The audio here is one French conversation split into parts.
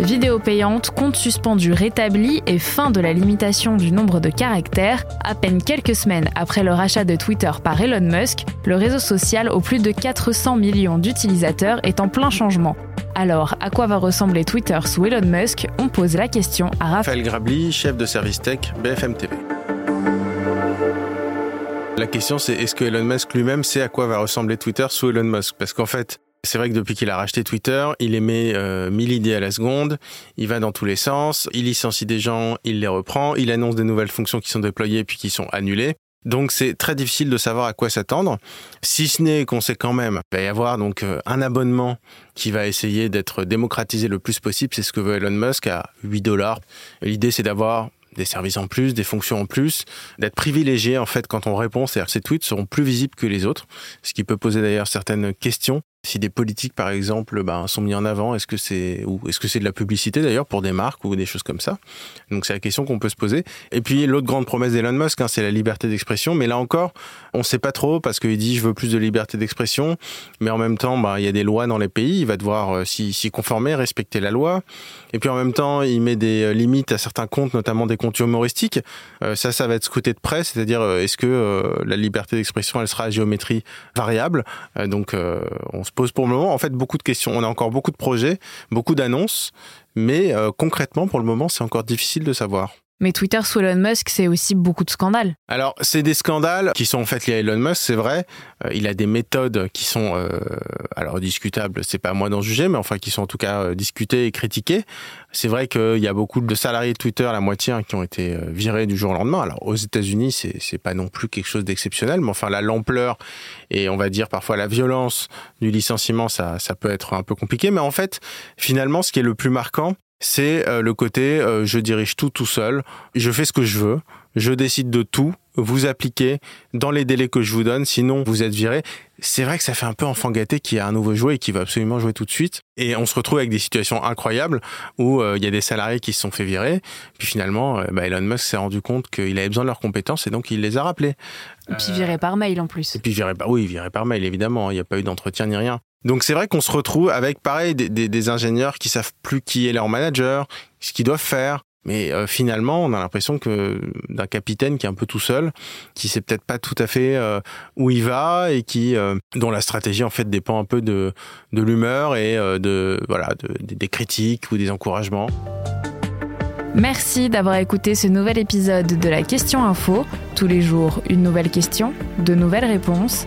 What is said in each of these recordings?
Vidéo payante, compte suspendu rétabli et fin de la limitation du nombre de caractères. À peine quelques semaines après le rachat de Twitter par Elon Musk, le réseau social aux plus de 400 millions d'utilisateurs est en plein changement. Alors, à quoi va ressembler Twitter sous Elon Musk? On pose la question à Raphaël Grabli, chef de service tech BFM TV. La question c'est est-ce que Elon Musk lui-même sait à quoi va ressembler Twitter sous Elon Musk? Parce qu'en fait, c'est vrai que depuis qu'il a racheté Twitter, il émet euh, 1000 idées à la seconde, il va dans tous les sens, il licencie des gens, il les reprend, il annonce des nouvelles fonctions qui sont déployées puis qui sont annulées. Donc c'est très difficile de savoir à quoi s'attendre, si ce n'est qu'on sait quand même qu'il va y avoir donc euh, un abonnement qui va essayer d'être démocratisé le plus possible, c'est ce que veut Elon Musk à 8 dollars. L'idée c'est d'avoir des services en plus, des fonctions en plus, d'être privilégié en fait quand on répond, c'est-à-dire que ces tweets seront plus visibles que les autres, ce qui peut poser d'ailleurs certaines questions si des politiques, par exemple, ben, sont mis en avant, est-ce que c'est ou est-ce que c'est de la publicité d'ailleurs pour des marques ou des choses comme ça? Donc c'est la question qu'on peut se poser. Et puis l'autre grande promesse d'Elon Musk, hein, c'est la liberté d'expression. Mais là encore, on ne sait pas trop parce qu'il dit je veux plus de liberté d'expression, mais en même temps, ben, il y a des lois dans les pays, il va devoir euh, s'y conformer, respecter la loi. Et puis en même temps, il met des euh, limites à certains comptes, notamment des comptes humoristiques. Euh, ça, ça va être scruté de près, c'est-à-dire est-ce que la liberté d'expression, elle sera à géométrie variable? Donc on se pose pour le moment en fait beaucoup de questions. On a encore beaucoup de projets, beaucoup d'annonces, mais euh, concrètement pour le moment c'est encore difficile de savoir. Mais Twitter sous Elon Musk, c'est aussi beaucoup de scandales. Alors, c'est des scandales qui sont en fait liés à Elon Musk, c'est vrai. Euh, il a des méthodes qui sont, euh, alors discutables, c'est pas à moi d'en juger, mais enfin qui sont en tout cas euh, discutées et critiquées. C'est vrai qu'il y a beaucoup de salariés de Twitter, la moitié, hein, qui ont été euh, virés du jour au lendemain. Alors, aux États-Unis, c'est, pas non plus quelque chose d'exceptionnel, mais enfin, la l'ampleur et on va dire parfois la violence du licenciement, ça, ça peut être un peu compliqué. Mais en fait, finalement, ce qui est le plus marquant, c'est euh, le côté euh, je dirige tout tout seul, je fais ce que je veux, je décide de tout, vous appliquez dans les délais que je vous donne, sinon vous êtes viré. C'est vrai que ça fait un peu enfant gâté qui a un nouveau jouet et qui va absolument jouer tout de suite. Et on se retrouve avec des situations incroyables où euh, il y a des salariés qui se sont fait virer. Puis finalement, bah, Elon Musk s'est rendu compte qu'il avait besoin de leurs compétences et donc il les a rappelés. Et puis viré par mail en plus. Et puis viré, bah, oui, viré par mail évidemment. Il n'y a pas eu d'entretien ni rien. Donc c'est vrai qu'on se retrouve avec pareil des, ingénieurs qui savent plus qui est leur manager, ce qu'ils doivent faire. Mais euh, finalement, on a l'impression d'un capitaine qui est un peu tout seul, qui sait peut-être pas tout à fait euh, où il va et qui euh, dont la stratégie en fait dépend un peu de, l'humeur et de voilà de, des critiques ou des encouragements. Merci d'avoir écouté ce nouvel épisode de la Question Info. Tous les jours, une nouvelle question, de nouvelles réponses.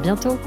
À bientôt